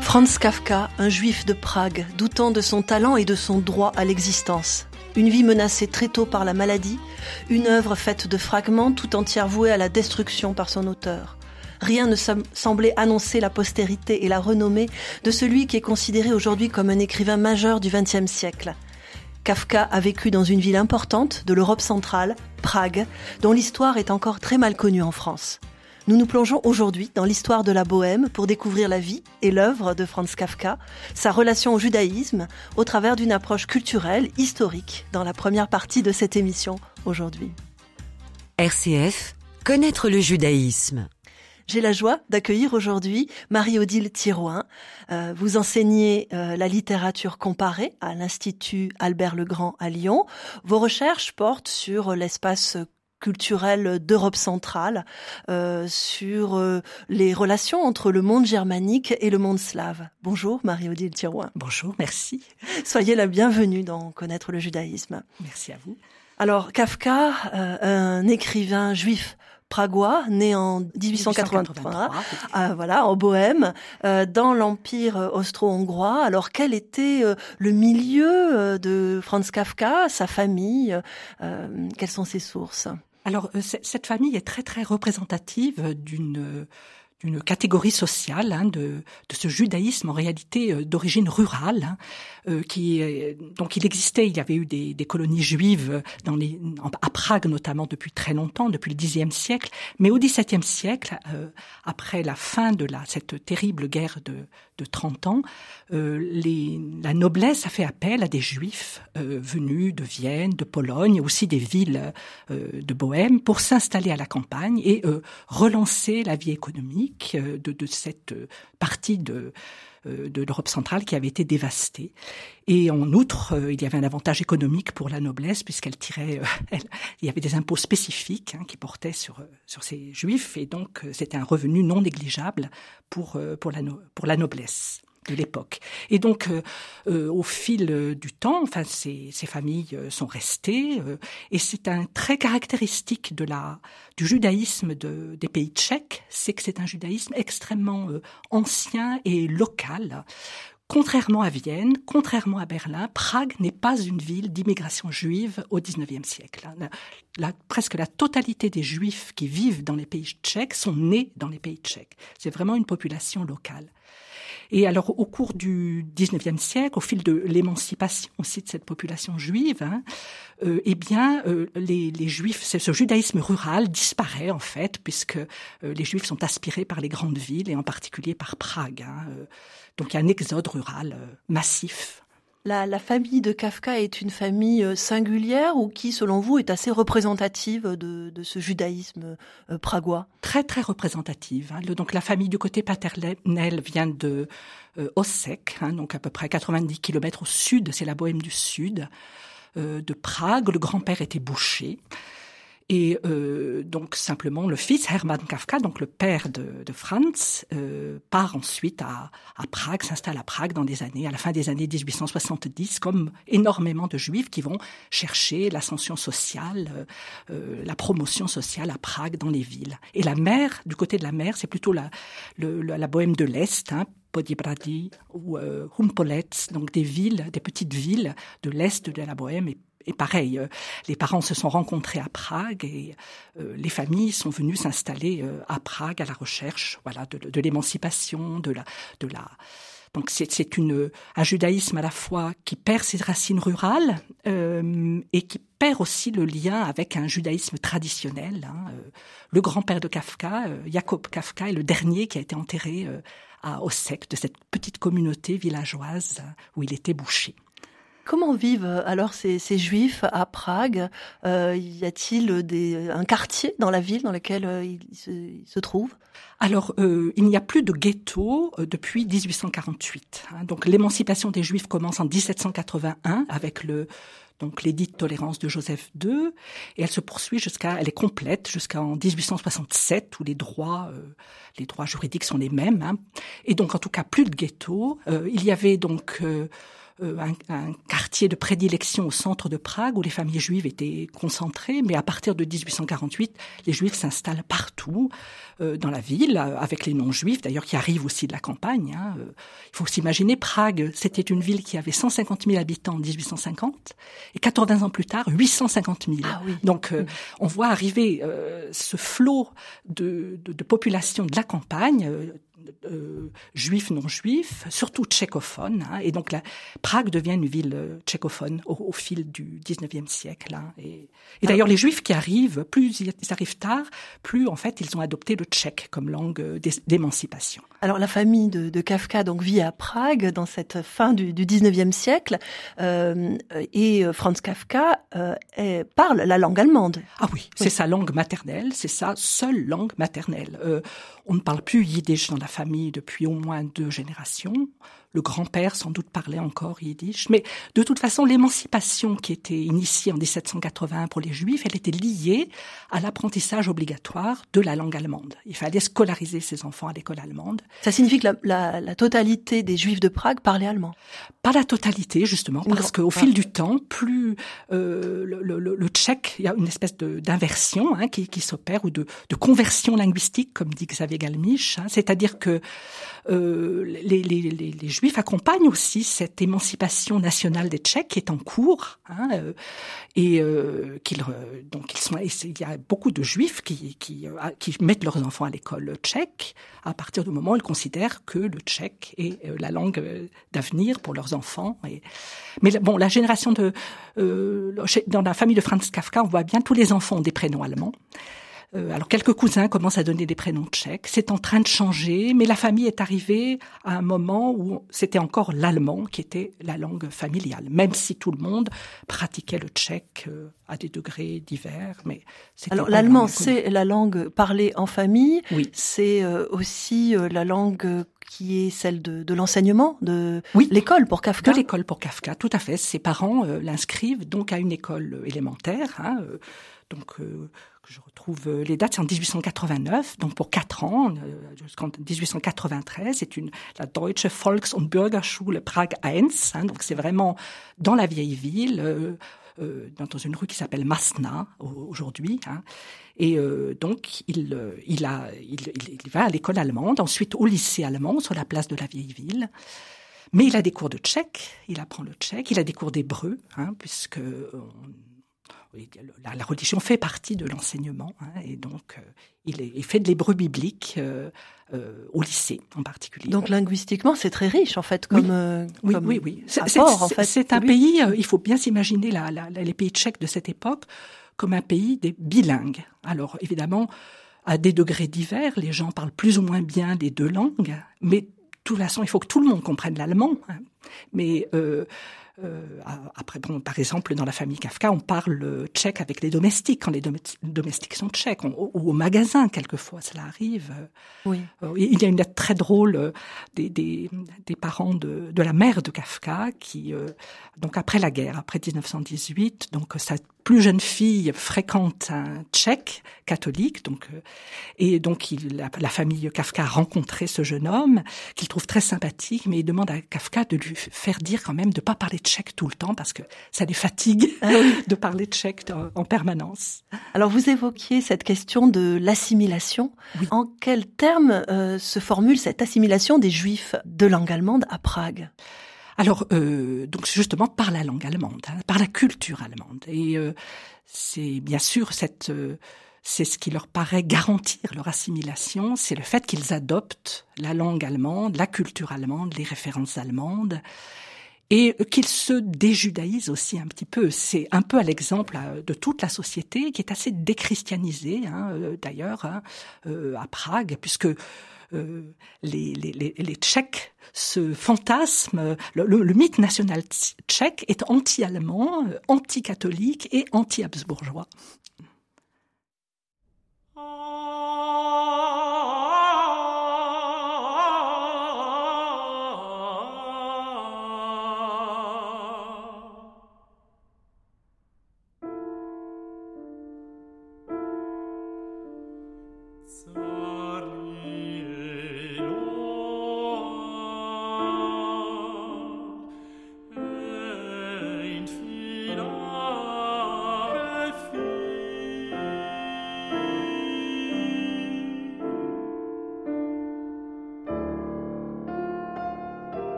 Franz Kafka, un juif de Prague, doutant de son talent et de son droit à l'existence. Une vie menacée très tôt par la maladie, une œuvre faite de fragments tout entière vouée à la destruction par son auteur. Rien ne semblait annoncer la postérité et la renommée de celui qui est considéré aujourd'hui comme un écrivain majeur du XXe siècle. Kafka a vécu dans une ville importante de l'Europe centrale, Prague, dont l'histoire est encore très mal connue en France. Nous nous plongeons aujourd'hui dans l'histoire de la Bohème pour découvrir la vie et l'œuvre de Franz Kafka, sa relation au judaïsme, au travers d'une approche culturelle, historique, dans la première partie de cette émission aujourd'hui. RCF, connaître le judaïsme. J'ai la joie d'accueillir aujourd'hui Marie-Odile Thirouin. Euh, vous enseignez euh, la littérature comparée à l'Institut Albert Legrand à Lyon. Vos recherches portent sur l'espace culturel d'Europe centrale, euh, sur les relations entre le monde germanique et le monde slave. Bonjour Marie-Odile Thirouin. Bonjour, merci. Soyez la bienvenue dans Connaître le judaïsme. Merci à vous. Alors Kafka, un écrivain juif pragois, né en 1883, euh, voilà, en Bohème, euh, dans l'empire austro-hongrois. Alors quel était euh, le milieu de Franz Kafka, sa famille Quelles sont ses sources? Alors cette famille est très très représentative d'une d'une catégorie sociale hein, de, de, ce judaïsme en réalité euh, d'origine rurale, hein, euh, qui donc il existait, il y avait eu des, des colonies juives dans les, à Prague notamment depuis très longtemps, depuis le Xe siècle, mais au XVIIe siècle, euh, après la fin de la cette terrible guerre de, de 30 ans, les, la noblesse a fait appel à des juifs venus de Vienne, de Pologne, aussi des villes de Bohème, pour s'installer à la campagne et relancer la vie économique euh, de, cette partie de, euh, de l'Europe centrale qui avait été dévastée. Et en outre, euh, il y avait un avantage économique pour la noblesse puisqu'elle tirait, il y avait des impôts spécifiques hein, qui portaient sur sur ces juifs et donc c'était un revenu non négligeable pour pour la pour la noblesse de l'époque. Et donc, euh, euh, au fil du temps, enfin, ces, ces familles euh, sont restées, et c'est un trait caractéristique de la du judaïsme de, des pays tchèques, c'est que c'est un judaïsme extrêmement ancien et local. Contrairement à Vienne, contrairement à Berlin, Prague n'est pas une ville d'immigration juive au XIXe siècle. Presque la totalité des juifs qui vivent dans les pays tchèques sont nés dans les pays tchèques. C'est vraiment une population locale. Et alors, au cours du 19e siècle, au fil de l'émancipation aussi de cette population juive, hein, euh, eh bien, euh, les, les, juifs, ce judaïsme rural disparaît en fait, puisque euh, les juifs sont aspirés par les grandes villes et en particulier par Prague. Hein, euh. donc, il y a un exode rural massif. La, famille de Kafka est une famille euh, singulière ou qui, selon vous, est assez représentative de, ce judaïsme euh, pragois? Très très représentative. Hein. donc la famille du côté paternel vient de euh, Ossek, hein, donc à peu près 90 km au sud, c'est la Bohème du Sud, de Prague. Le grand-père était boucher. Et euh, donc simplement le fils Hermann Kafka, donc le père de, Franz, euh, part ensuite à, Prague, s'installe à Prague dans des années, à la fin des années 1870, comme énormément de juifs qui vont chercher l'ascension sociale, euh, la promotion sociale à Prague dans les villes. Et la mer, du côté de la mer, c'est plutôt la, le, bohème de l'Est, hein, ou euh, Humpolets, donc des villes, des petites villes de l'Est de la Bohème et pareil, euh, les parents se sont rencontrés à Prague et euh, les familles sont venues s'installer euh, à Prague à la recherche, voilà, de, l'émancipation, de la, de la. Donc c'est une un judaïsme à la fois qui perd ses racines rurales et qui perd aussi le lien avec un judaïsme traditionnel. Hein. Le grand-père de Kafka, Jacob Kafka, est le dernier qui a été enterré à Ossek, de cette petite communauté villageoise où il était boucher. Comment vivent euh, alors ces, juifs à Prague? Euh, Y a-t-il un quartier dans la ville dans lequel euh, ils, se, trouvent? Alors, il n'y a plus de ghetto depuis 1848. Hein. donc, l'émancipation des juifs commence en 1781 avec le donc l'édit de tolérance de Joseph II, et elle se poursuit jusqu'à, elle est complète jusqu'en 1867 où les droits, les droits juridiques sont les mêmes. Hein. Et donc en tout cas plus de ghetto. il y avait donc euh, un, quartier de prédilection au centre de Prague où les familles juives étaient concentrées, mais à partir de 1848, les juifs s'installent partout euh, dans la ville, avec les non-juifs d'ailleurs qui arrivent aussi de la campagne. Hein. Il faut s'imaginer, Prague, c'était une ville qui avait 150 000 habitants en 1850, et 80 ans plus tard, 850 000. Ah oui. Donc on voit arriver ce flot de, de, de population de la campagne, euh, juifs, non juifs, surtout tchécophones. Hein, et donc la, Prague devient une ville euh, tchécophone au, fil du 19e siècle. Hein, et, d'ailleurs, les juifs qui arrivent, plus ils arrivent tard, plus en fait ils ont adopté le tchèque comme langue euh, d'émancipation. Alors la famille de, de, Kafka donc vit à Prague dans cette fin du, du 19e siècle euh, et Franz Kafka euh, parle la langue allemande. Ah oui, c'est sa langue maternelle, c'est sa seule langue maternelle. Euh, on ne parle plus yiddish dans la famille depuis au moins deux générations. Le grand-père sans doute parlait encore yiddish. Mais de toute façon, l'émancipation qui était initiée en 1780 pour les juifs, elle était liée à l'apprentissage obligatoire de la langue allemande. Il fallait scolariser ses enfants à l'école allemande. Ça signifie que la, la, totalité des juifs de Prague parlaient allemand? Pas la totalité, justement, parce qu'au fil du temps, plus euh, le, le, le, tchèque, il y a une espèce d'inversion hein, qui, qui s'opère, ou de, de, conversion linguistique, comme dit Xavier Galmiche. Hein, C'est-à-dire que euh, les, les, les, les, Juifs accompagnent aussi cette émancipation nationale des Tchèques qui est en cours, hein, euh, et euh, qu'ils donc ils sont, il y a beaucoup de Juifs qui, qui, euh, qui mettent leurs enfants à l'école tchèque à partir du moment où ils considèrent que le tchèque est la langue d'avenir pour leurs enfants. Mais bon, la génération de dans la famille de Franz Kafka, on voit bien tous les enfants ont des prénoms allemands. Euh, alors quelques cousins commencent à donner des prénoms tchèques. C'est en train de changer, mais la famille est arrivée à un moment où c'était encore l'allemand qui était la langue familiale, même si tout le monde pratiquait le tchèque euh, à des degrés divers. Mais alors l'allemand, c'est la langue parlée en famille. Oui. C'est euh, aussi la langue qui est celle de, de l'enseignement, de oui, l'école pour Kafka. De l'école pour Kafka, tout à fait. Ses parents l'inscrivent donc à une école élémentaire. Hein, donc je retrouve euh, les dates, c'est en 1889, donc pour quatre ans, euh, jusqu'en 1893, c'est une la Deutsche Volks- und Bürgerschule Prague 1, hein, donc c'est vraiment dans la vieille ville, euh, euh, dans une rue qui s'appelle Masna aujourd'hui. Hein, et euh, donc il, il, a, il, il va à l'école allemande, ensuite au lycée allemand sur la place de la vieille ville. Mais il a des cours de tchèque, il apprend le tchèque, il a des cours d'hébreu, hein, puisque la, la, religion fait partie de l'enseignement, hein, et donc euh, il, est, il, fait de l'hébreu biblique euh, euh, au lycée en particulier. Donc linguistiquement, c'est très riche en fait, comme oui, oui, oui, oui. C'est un pays. il faut bien s'imaginer la, la, les pays tchèques de cette époque comme un pays des bilingues. Alors évidemment, à des degrés divers, les gens parlent plus ou moins bien les deux langues, mais de toute façon, il faut que tout le monde comprenne l'allemand. Hein. Mais euh, euh, après, bon, par exemple, dans la famille Kafka, on parle tchèque avec les domestiques, quand les domestiques sont tchèques, ou au magasin, quelquefois, cela arrive. Oui. Euh, il y a une lettre très drôle euh, des, des, des parents de, de, la mère de Kafka, qui, donc après la guerre, après 1918, donc sa plus jeune fille fréquente un tchèque catholique, donc, et donc il, la, la, famille Kafka a rencontré ce jeune homme, qu'il trouve très sympathique, mais il demande à Kafka de lui faire dire quand même de pas parler tchèque tout le temps parce que ça les fatigue ah de parler tchèque en, permanence. Alors vous évoquiez cette question de l'assimilation. En quels termes euh, se formule cette assimilation des juifs de langue allemande à Prague? Alors, euh, donc justement par la langue allemande, hein, par la culture allemande. Et euh, c'est bien sûr cette, euh, c'est ce qui leur paraît garantir leur assimilation, c'est le fait qu'ils adoptent la langue allemande, la culture allemande, les références allemandes et qu'il se déjudaïse aussi un petit peu. C'est un peu à l'exemple euh, de toute la société qui est assez déchristianisée, hein, euh, d'ailleurs, hein, euh, à Prague, puisque euh, les, Tchèques, ce fantasme, le, mythe national tchèque est anti-allemand, euh, anti-catholique et anti-habsbourgeois.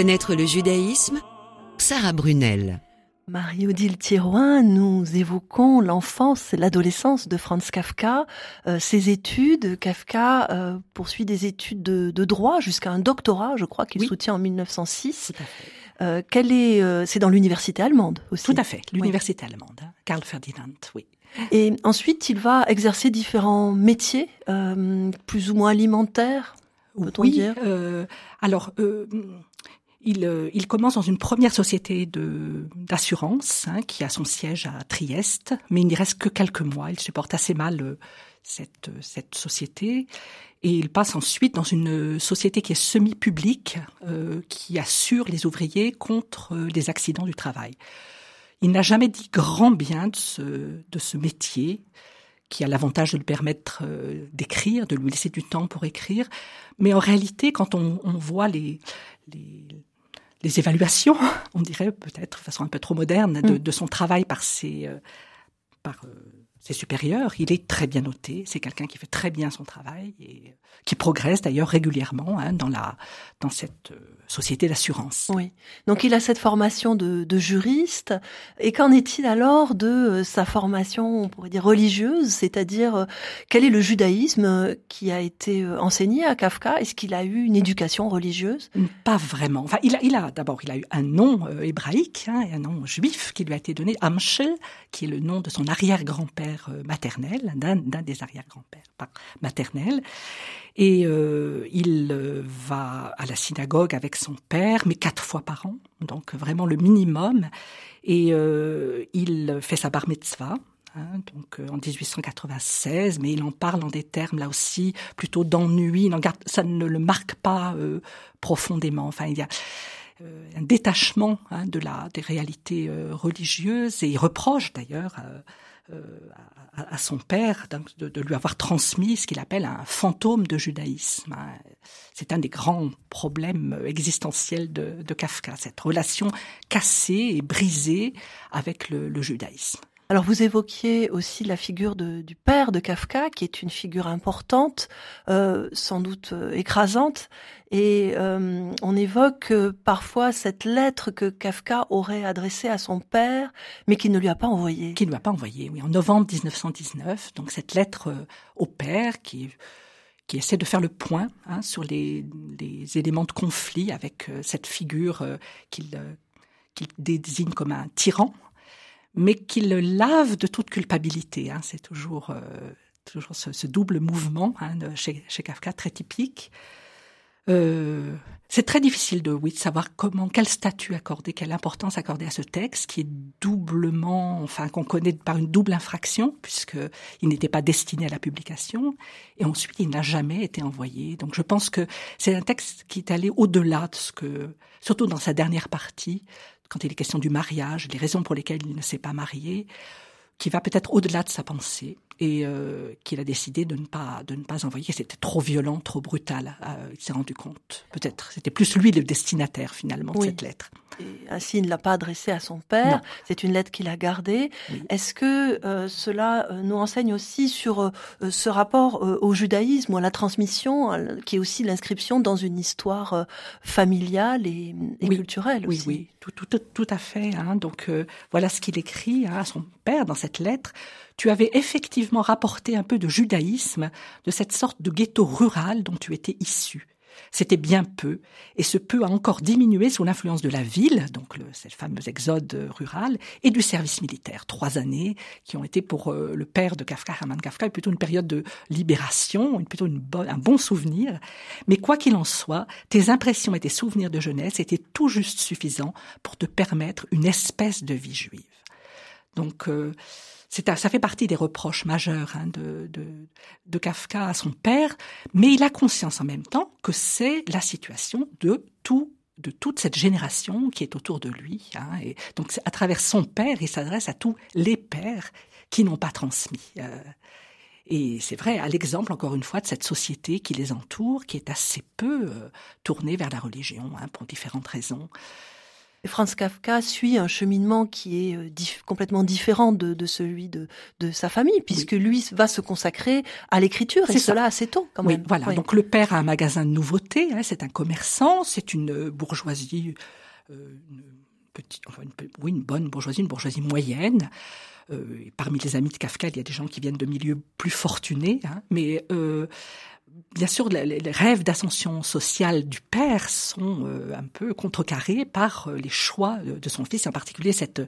Connaître le judaïsme Sarah Brunel. Marie-Odile Thirouin, nous évoquons l'enfance et l'adolescence de Franz Kafka, euh, ses études. Kafka euh, poursuit des études de, droit jusqu'à un doctorat, je crois, qu'il soutient en 1906. Euh, est, c'est dans l'université allemande aussi. Tout à fait, l'université allemande, hein. Karl Ferdinand, oui. Et ensuite, il va exercer différents métiers, plus ou moins alimentaires, peut-on oui, dire? Alors, il, il, commence dans une première société de d'assurance hein, qui a son siège à Trieste, mais il n'y reste que quelques mois. Il supporte assez mal euh, cette, cette société et il passe ensuite dans une société qui est semi-publique, euh, qui assure les ouvriers contre euh, les accidents du travail. Il n'a jamais dit grand bien de ce, de ce métier qui a l'avantage de lui permettre d'écrire, de lui laisser du temps pour écrire. Mais en réalité, quand on, on voit les, les, les évaluations, on dirait peut-être de façon un peu trop moderne, de, mm. son travail par ses, euh, par, euh, ses supérieurs. Il est très bien noté. C'est quelqu'un qui fait très bien son travail et qui progresse d'ailleurs régulièrement hein, dans la dans cette euh, société d'assurance. Oui. Donc il a cette formation de, de juriste. Et qu'en est-il alors de euh, sa formation, on pourrait dire religieuse, c'est-à-dire euh, quel est le judaïsme qui a été enseigné à Kafka? Est-ce qu'il a eu une éducation religieuse? Pas vraiment. Enfin, il a, il a d'abord il a eu un nom hébraïque hein, et un nom juif qui lui a été donné, Amshel, qui est le nom de son arrière-grand-père euh, maternel, d'un des arrière-grands-pères maternels. Et euh, il euh, va à la synagogue avec son père, mais quatre fois par an, donc vraiment le minimum. Et il fait sa bar mitzvah, Hein, donc en 1896, mais il en parle en des termes là aussi plutôt d'ennui. Ça ne le marque pas profondément. Enfin, il y a un détachement hein, de la des réalités religieuses et il reproche d'ailleurs euh, à, son père de, lui avoir transmis ce qu'il appelle un fantôme de judaïsme. Hein. C'est un des grands problèmes existentiels de, Kafka, cette relation cassée et brisée avec le judaïsme. Alors vous évoquiez aussi la figure du père de Kafka, qui est une figure importante, euh, sans doute euh, écrasante, et euh, on évoque parfois cette lettre que Kafka aurait adressée à son père, mais qu'il ne lui a pas envoyée. Qu'il ne lui a pas envoyée, oui, en novembre 1919. Donc cette lettre au père qui qui essaie de faire le point hein, sur les, les, éléments de conflit avec cette figure qu'il qu'il désigne comme un tyran mais qui le lave de toute culpabilité. Hein. C'est toujours, euh, toujours ce, double mouvement hein, chez, Kafka très typique. Euh, c'est très difficile de, oui, de savoir comment, quel statut accorder, quelle importance accorder à ce texte qui est doublement, enfin, qu'on connaît par une double infraction puisque il n'était pas destiné à la publication et ensuite il n'a jamais été envoyé. Donc je pense que c'est un texte qui est allé au-delà de ce que, surtout dans sa dernière partie, quand il est question du mariage, les raisons pour lesquelles il ne s'est pas marié, qui va peut-être au-delà de sa pensée et euh, qu'il a décidé de ne pas de ne pas envoyer. C'était trop violent, trop brutal. Euh, il s'est rendu compte. Peut-être c'était plus lui le destinataire finalement de cette lettre. Et ainsi, il ne l'a pas adressée à son père. C'est une lettre qu'il a gardée. Est-ce que euh, cela nous enseigne aussi sur ce rapport au judaïsme ou à la transmission, qui est aussi l'inscription dans une histoire familiale et, culturelle aussi Oui, oui, tout, tout, tout, à fait. Hein. Donc voilà ce qu'il écrit hein, à son père dans cette lettre tu avais effectivement rapporté un peu de judaïsme, de cette sorte de ghetto rural dont tu étais issu. C'était bien peu, et ce peu a encore diminué sous l'influence de la ville, donc le, cette fameux exode rural, et du service militaire. Trois années qui ont été pour euh, le père de Kafka, Hermann Kafka, plutôt une période de libération, plutôt une un bon souvenir. Mais quoi qu'il en soit, tes impressions et tes souvenirs de jeunesse étaient tout juste suffisants pour te permettre une espèce de vie juive. Donc, euh, ça fait partie des reproches majeurs hein, de, de, de, Kafka à son père, mais il a conscience en même temps que c'est la situation de tout de toute cette génération qui est autour de lui. Hein, et donc à travers son père, il s'adresse à tous les pères qui n'ont pas transmis. Euh, et c'est vrai, à l'exemple, encore une fois, de cette société qui les entoure, qui est assez peu euh, tournée vers la religion, hein, pour différentes raisons. Franz Kafka suit un cheminement qui est euh, complètement différent de, celui de, sa famille, puisque lui va se consacrer à l'écriture, et cela assez tôt quand même. Oui, voilà. Donc le père a un magasin de nouveautés, hein, c'est un commerçant, c'est une euh, bourgeoisie, euh, une petite, enfin oui, une bonne bourgeoisie, une bourgeoisie moyenne. parmi les amis de Kafka, il y a des gens qui viennent de milieux plus fortunés, hein, mais bien sûr, les, rêves d'ascension sociale du père sont euh, un peu contrecarrés par euh, les choix de son fils, en particulier cette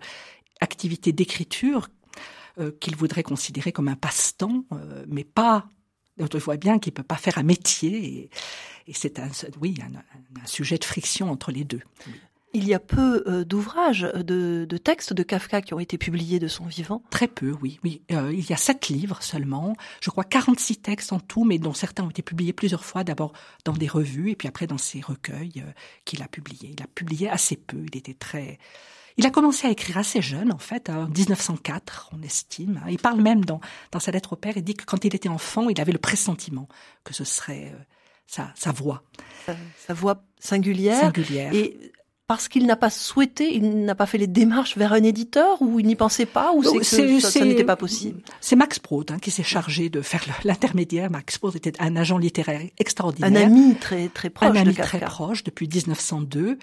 activité d'écriture euh, qu'il voudrait considérer comme un passe-temps, mais pas on voit bien qu'il peut pas faire un métier. Et, c'est un, oui, un, sujet de friction entre les deux. Il y a peu euh, d'ouvrages, euh, de, textes de Kafka qui ont été publiés de son vivant Très peu, oui. oui. Euh, il y a sept livres seulement, je crois 46 textes en tout, mais dont certains ont été publiés plusieurs fois, d'abord dans des revues et puis après dans ses recueils qu'il a publiés. Il a publié assez peu, il était très... Il a commencé à écrire assez jeune, en fait, en 1904, on estime. Il parle même dans, dans sa lettre au père, il dit que quand il était enfant, il avait le pressentiment que ce serait sa, sa voix. Sa, voix singulière. Singulière. Et parce qu'il n'a pas souhaité, il n'a pas fait les démarches vers un éditeur ou il n'y pensait pas ou c'est que ça, n'était pas possible? C'est Max Brod hein, qui s'est chargé de faire l'intermédiaire. Max Brod était un agent littéraire extraordinaire. Un ami très très proche un ami très proche depuis 1902.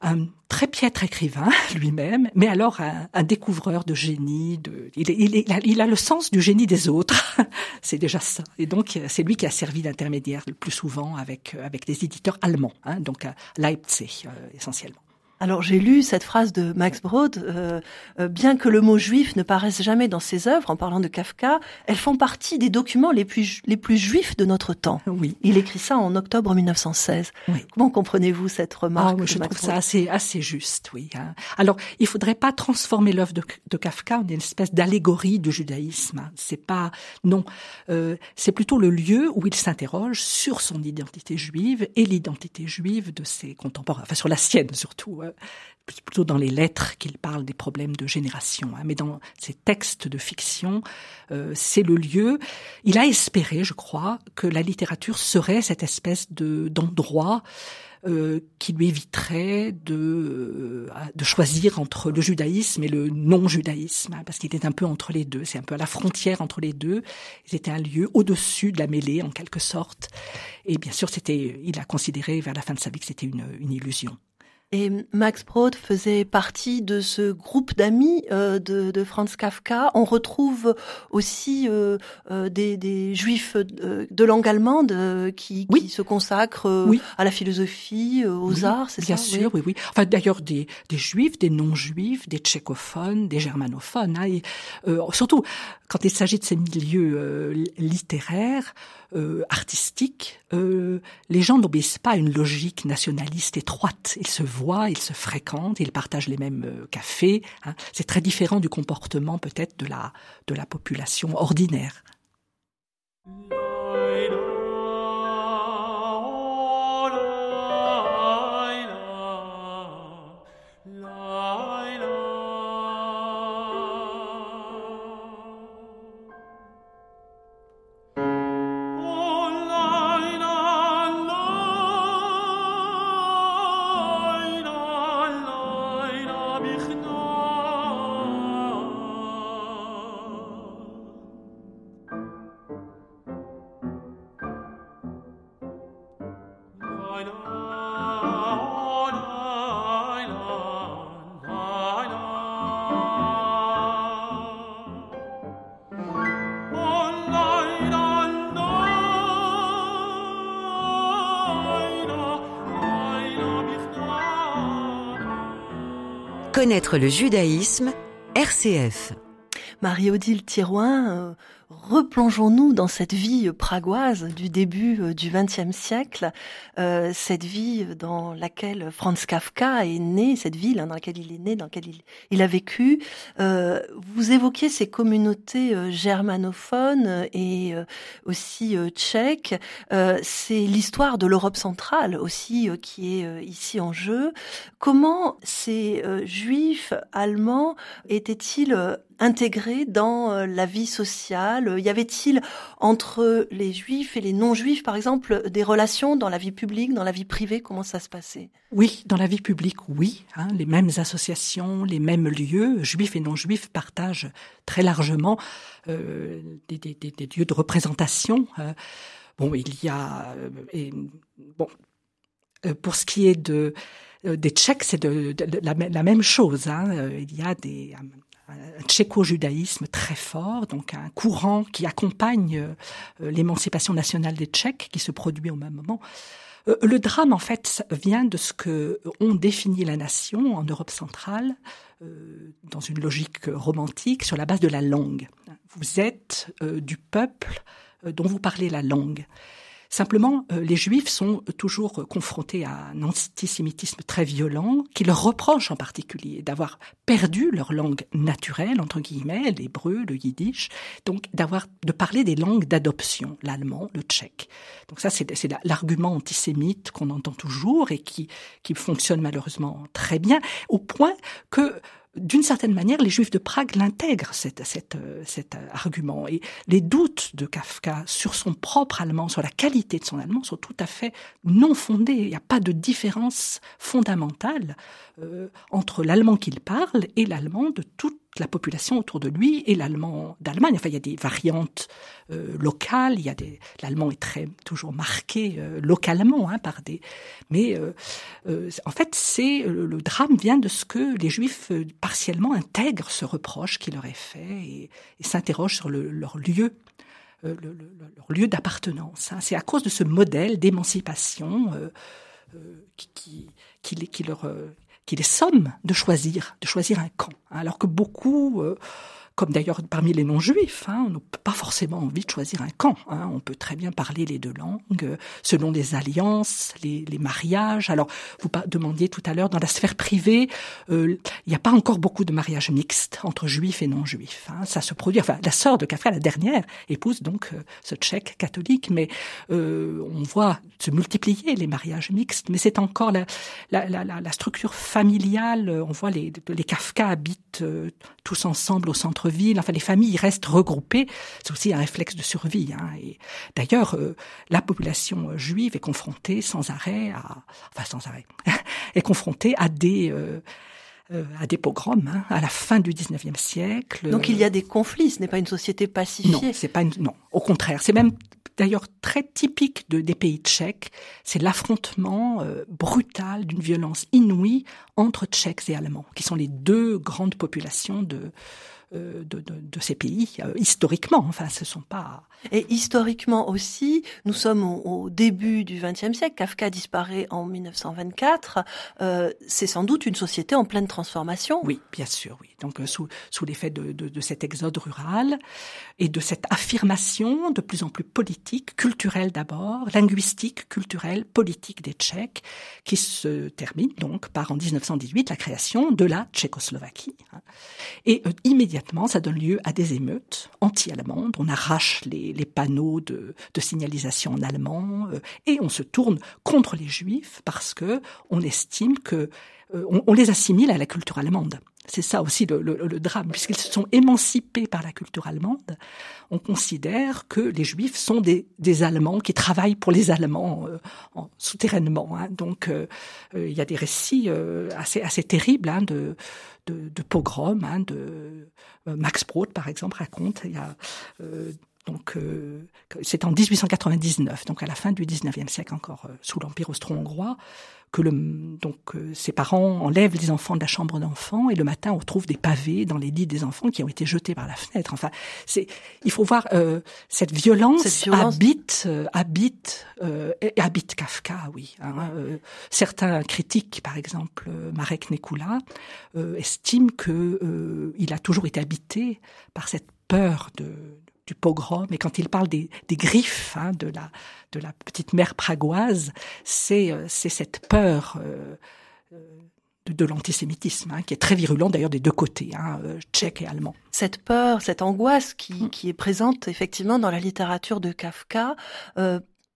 Un très piètre écrivain lui-même, mais alors un, découvreur de génie. De, il, il, a, il, a, le sens du génie des autres. c'est déjà ça. Et donc c'est lui qui a servi d'intermédiaire le plus souvent avec avec des éditeurs allemands, hein, donc à Leipzig euh, essentiellement. Alors j'ai lu cette phrase de Max Brod, euh, euh, bien que le mot juif ne paraisse jamais dans ses œuvres, en parlant de Kafka, elles font partie des documents les plus les plus juifs de notre temps. Oui. Il écrit ça en octobre 1916. Oui. Comment comprenez-vous cette remarque oh, Je trouve ça assez assez juste, oui. Hein. Alors il faudrait pas transformer l'œuvre de, de, Kafka en une espèce d'allégorie du judaïsme. Hein. C'est pas non, euh, c'est plutôt le lieu où il s'interroge sur son identité juive et l'identité juive de ses contemporains, enfin sur la sienne surtout. Hein plutôt dans les lettres qu'il parle des problèmes de génération, hein. mais dans ses textes de fiction, euh, c'est le lieu. Il a espéré, je crois, que la littérature serait cette espèce de d'endroit euh, qui lui éviterait de euh, de choisir entre le judaïsme et le non-judaïsme, hein, parce qu'il était un peu entre les deux. C'est un peu à la frontière entre les deux. C'était un lieu au-dessus de la mêlée, en quelque sorte. Et bien sûr, c'était, il a considéré vers la fin de sa vie que c'était une, une illusion. Et Max Brod faisait partie de ce groupe d'amis euh, de, de, Franz Kafka. On retrouve aussi euh, euh des, des, juifs euh, de langue allemande qui, qui, se consacrent à la philosophie, aux arts, c'est ça Bien sûr, oui, oui. Enfin, d'ailleurs, des, des, juifs, des non-juifs, des tchécophones, des germanophones. Hein, et, surtout, quand il s'agit de ces milieux littéraires, artistiques, les gens n'obéissent pas à une logique nationaliste étroite. Ils se voient, ils se fréquentent, ils partagent les mêmes euh, cafés. Hein. C'est très différent du comportement peut-être de la, de la population ordinaire. Connaître le judaïsme, RCF. Marie-Odile Thirouin, euh, replongeons-nous dans cette vie pragoise du début euh, du XXe siècle, euh, cette vie dans laquelle Franz Kafka est né, cette ville dans laquelle il est né, dans laquelle il, a vécu. Euh, vous évoquez ces communautés germanophones et aussi tchèques. C'est l'histoire de l'Europe centrale aussi qui est ici en jeu. Comment ces juifs allemands étaient-ils intégrés dans la vie sociale rurale Y avait-il entre les juifs et les non-juifs, par exemple, des relations dans la vie publique, dans la vie privée? Comment ça se passait? Oui, dans la vie publique, oui. Hein, les mêmes associations, les mêmes lieux, juifs et non-juifs partagent très largement euh, des, lieux de représentation. Euh. bon, il y a... Euh, bon, euh, pour ce qui est de des Tchèques, c'est la, même chose. Hein. Il y a des, un tchéco-judaïsme très fort, donc un courant qui accompagne euh, l'émancipation nationale des Tchèques qui se produit au même moment. Euh, le drame, en fait, vient de ce que on définit la nation en Europe centrale euh, dans une logique romantique sur la base de la langue. Vous êtes du peuple dont vous parlez la langue. Simplement, euh, les Juifs sont toujours confrontés à un antisémitisme très violent qui leur reproche en particulier d'avoir perdu leur langue naturelle, entre guillemets, l'hébreu, le yiddish, donc d'avoir de parler des langues d'adoption, l'allemand, le tchèque. Donc ça, c'est l'argument antisémite qu'on entend toujours et qui, qui fonctionne malheureusement très bien, au point que d'une certaine manière, les Juifs de Prague l'intègrent, cet, cet, cet, argument. Et les doutes de Kafka sur son propre allemand, sur la qualité de son allemand, sont tout à fait non fondés. Il n'y a pas de différence fondamentale euh, entre l'allemand qu'il parle et l'allemand de toute la population autour de lui et l'allemand d'Allemagne. Enfin, il y a des variantes euh, locales. L'allemand est très toujours marqué euh, localement hein, par des. Mais euh, en fait, c'est le, drame vient de ce que les Juifs partiellement intègrent ce reproche qui leur est fait et, s'interrogent sur leur lieu. leur lieu d'appartenance. Hein. C'est à cause de ce modèle d'émancipation qui, leur qu'il est somme de choisir, de choisir un camp. Alors que beaucoup euh, comme d'ailleurs parmi les non-juifs, hein, on n'a pas forcément envie de choisir un camp. Hein. On peut très bien parler les deux langues, selon les alliances, les, mariages. Alors, vous demandiez tout à l'heure, dans la sphère privée, euh, il n'y a pas encore beaucoup de mariages mixtes entre juifs et non-juifs. Hein. Ça se produit. Enfin, la sœur de Kafka, la dernière, épouse donc euh, ce tchèque catholique, mais euh, on voit se multiplier les mariages mixtes. Mais c'est encore la, structure familiale. On voit les, les Kafka habitent tous ensemble au centre enfin les familles restent regroupées, c'est aussi un réflexe de survie. Hein. Et d'ailleurs, euh, la population juive est confrontée sans arrêt à, enfin sans arrêt, est confrontée à des euh, euh, à des pogroms hein, à la fin du 19e siècle. Donc il y a des conflits, ce n'est pas une société pacifiée. Non, c'est pas une, non, au contraire, c'est même d'ailleurs très typique de, des pays tchèques, c'est l'affrontement brutal d'une violence inouïe entre Tchèques et Allemands, qui sont les deux grandes populations de, euh, de, de, de, ces pays euh, historiquement. Enfin, ce sont pas. Et historiquement aussi, nous sommes au, début du XXe siècle. Kafka disparaît en 1924. Euh, c'est sans doute une société en pleine transformation. Oui, bien sûr, oui. Donc euh, sous sous l'effet de, de, de, cet exode rural et de cette affirmation de plus en plus politique, culturelle d'abord, linguistique, culturelle, politique des Tchèques, qui se termine donc par en 1918 la création de la Tchécoslovaquie. Hein. Et immédiatement ça donne lieu à des émeutes anti-allemandes. On arrache les, panneaux de, signalisation en allemand euh, et on se tourne contre les juifs parce que on estime que euh, on, les assimile à la culture allemande. C'est ça aussi le, drame, puisqu'ils se sont émancipés par la culture allemande. On considère que les Juifs sont des, Allemands qui travaillent pour les Allemands euh, en, souterrainement. Hein. Donc il y a des récits assez assez terribles hein, de pogroms, hein, euh, Max Brod par exemple raconte. Il y a euh, donc euh, c'est en 1899, donc à la fin du 19e siècle encore sous l'Empire austro-hongrois, que le, donc ses parents enlèvent les enfants de la chambre d'enfants et le matin on trouve des pavés dans les lits des enfants qui ont été jetés par la fenêtre. Enfin, c'est il faut voir cette violence, cette, violence, habite habite habite Kafka, oui. Hein, certains critiques, par exemple Marek Nekula, estiment que il a toujours été habité par cette peur de, du pogrom. Et quand il parle des, des griffes hein, de, la, de la petite mère pragoise, c'est euh, cette peur euh, euh, de, de l'antisémitisme, hein, qui est très virulent d'ailleurs des deux côtés, hein, tchèque et allemand. Cette peur, cette angoisse qui, mm. qui, est présente effectivement dans la littérature de Kafka,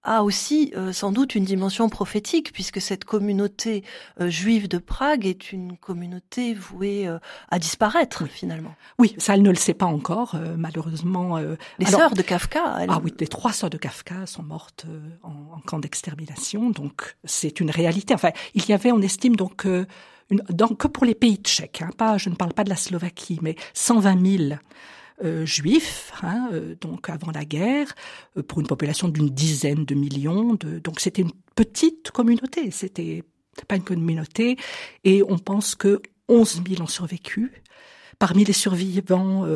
a aussi euh, sans doute une dimension prophétique, puisque cette communauté euh, juive de Prague est une communauté vouée euh, à disparaître finalement. Oui, ça elle ne le sait pas encore, malheureusement. les sœurs de Kafka. Ah oui, les trois sœurs de Kafka sont mortes en, en, camp d'extermination, donc c'est une réalité. Enfin, il y avait, on estime donc. Une, donc, que pour les pays tchèques, hein, pas, je ne parle pas de la Slovaquie, mais 120 000 euh, juifs, hein, euh, donc avant la guerre, euh, pour une population d'une dizaine de millions. De, donc c'était une petite communauté, c'était pas une communauté, et on pense que 11 000 ont survécu. Parmi les survivants,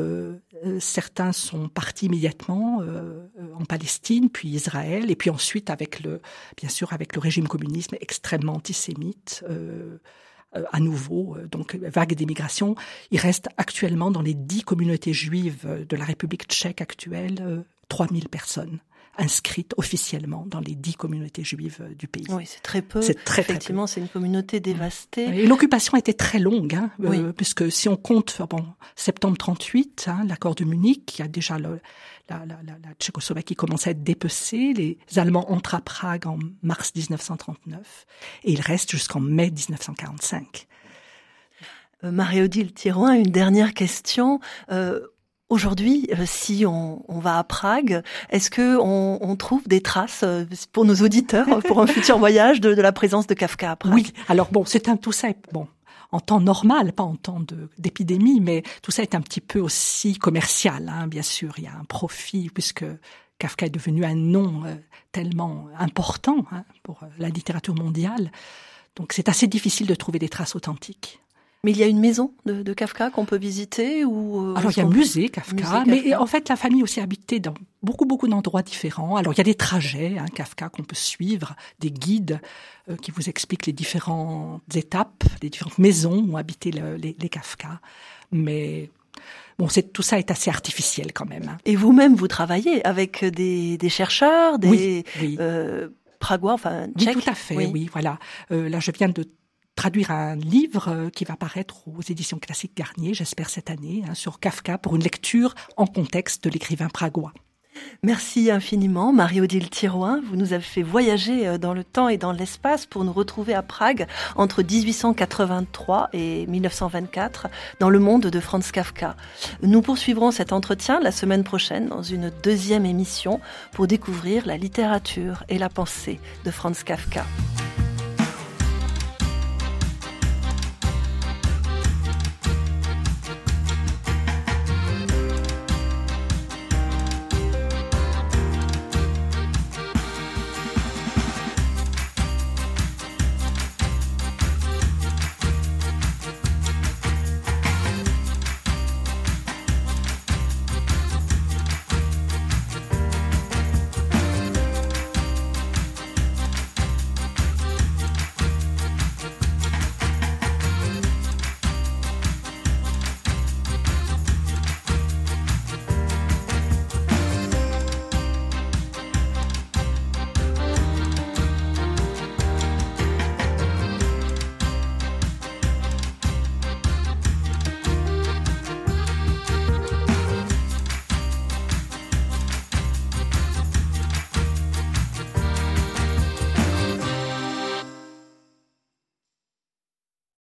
certains sont partis immédiatement en Palestine, puis Israël, et puis ensuite avec le, bien sûr, avec le régime communisme extrêmement antisémite. Euh, à nouveau, euh, donc vague d'émigration. Il reste actuellement dans les dix communautés juives de la République tchèque actuelle 3000 euh, personnes inscrites officiellement dans les dix communautés juives du pays. Oui, c'est très peu. C'est très, Effectivement, c'est une communauté dévastée. Et l'occupation été très longue, hein, puisque si on compte, bon, septembre 38, hein, l'accord de Munich, il y a déjà le, la, la, la, la, Tchécoslovaquie commence à être dépecée. Les Allemands entrent à Prague en mars 1939 et ils restent jusqu'en mai 1945. Euh, Marie-Odile Thirouin, une dernière question. Euh, Aujourd'hui, euh, si on, on, va à Prague, est-ce que on, on, trouve des traces euh, pour nos auditeurs pour un futur voyage de, de, la présence de Kafka à Prague? Oui. Alors bon, c'est un tout ça. Bon, en temps normal, pas en temps d'épidémie, mais tout ça est un petit peu aussi commercial, hein, bien sûr. Il y a un profit puisque Kafka est devenu un nom euh, tellement important hein, pour euh, la littérature mondiale. Donc c'est assez difficile de trouver des traces authentiques. Mais il y a une maison de, de Kafka qu'on peut visiter ou euh, Alors il y a un musée Kafka, mais en fait la famille aussi habitait dans beaucoup beaucoup d'endroits différents. Alors il y a des trajets hein, Kafka qu'on peut suivre, des guides euh, qui vous expliquent les différentes étapes, les différentes maisons où habitaient les, les Kafka. Mais Bon, c'est tout ça est assez artificiel quand même. Hein. Et vous-même, vous travaillez avec des, des chercheurs, des oui, Euh, pragois, enfin tchèques. Oui, tout à fait. Oui, oui voilà. Euh, là, je viens de traduire un livre euh, qui va paraître aux éditions classiques Garnier, j'espère cette année, hein, sur Kafka pour une lecture en contexte de l'écrivain pragois. Merci infiniment, Marie-Odile Thirouin. Vous nous avez fait voyager euh, dans le temps et dans l'espace pour nous retrouver à Prague entre 1883 et 1924 dans le monde de Franz Kafka. Nous poursuivrons cet entretien la semaine prochaine dans une deuxième émission pour découvrir la littérature et la pensée de Franz Kafka.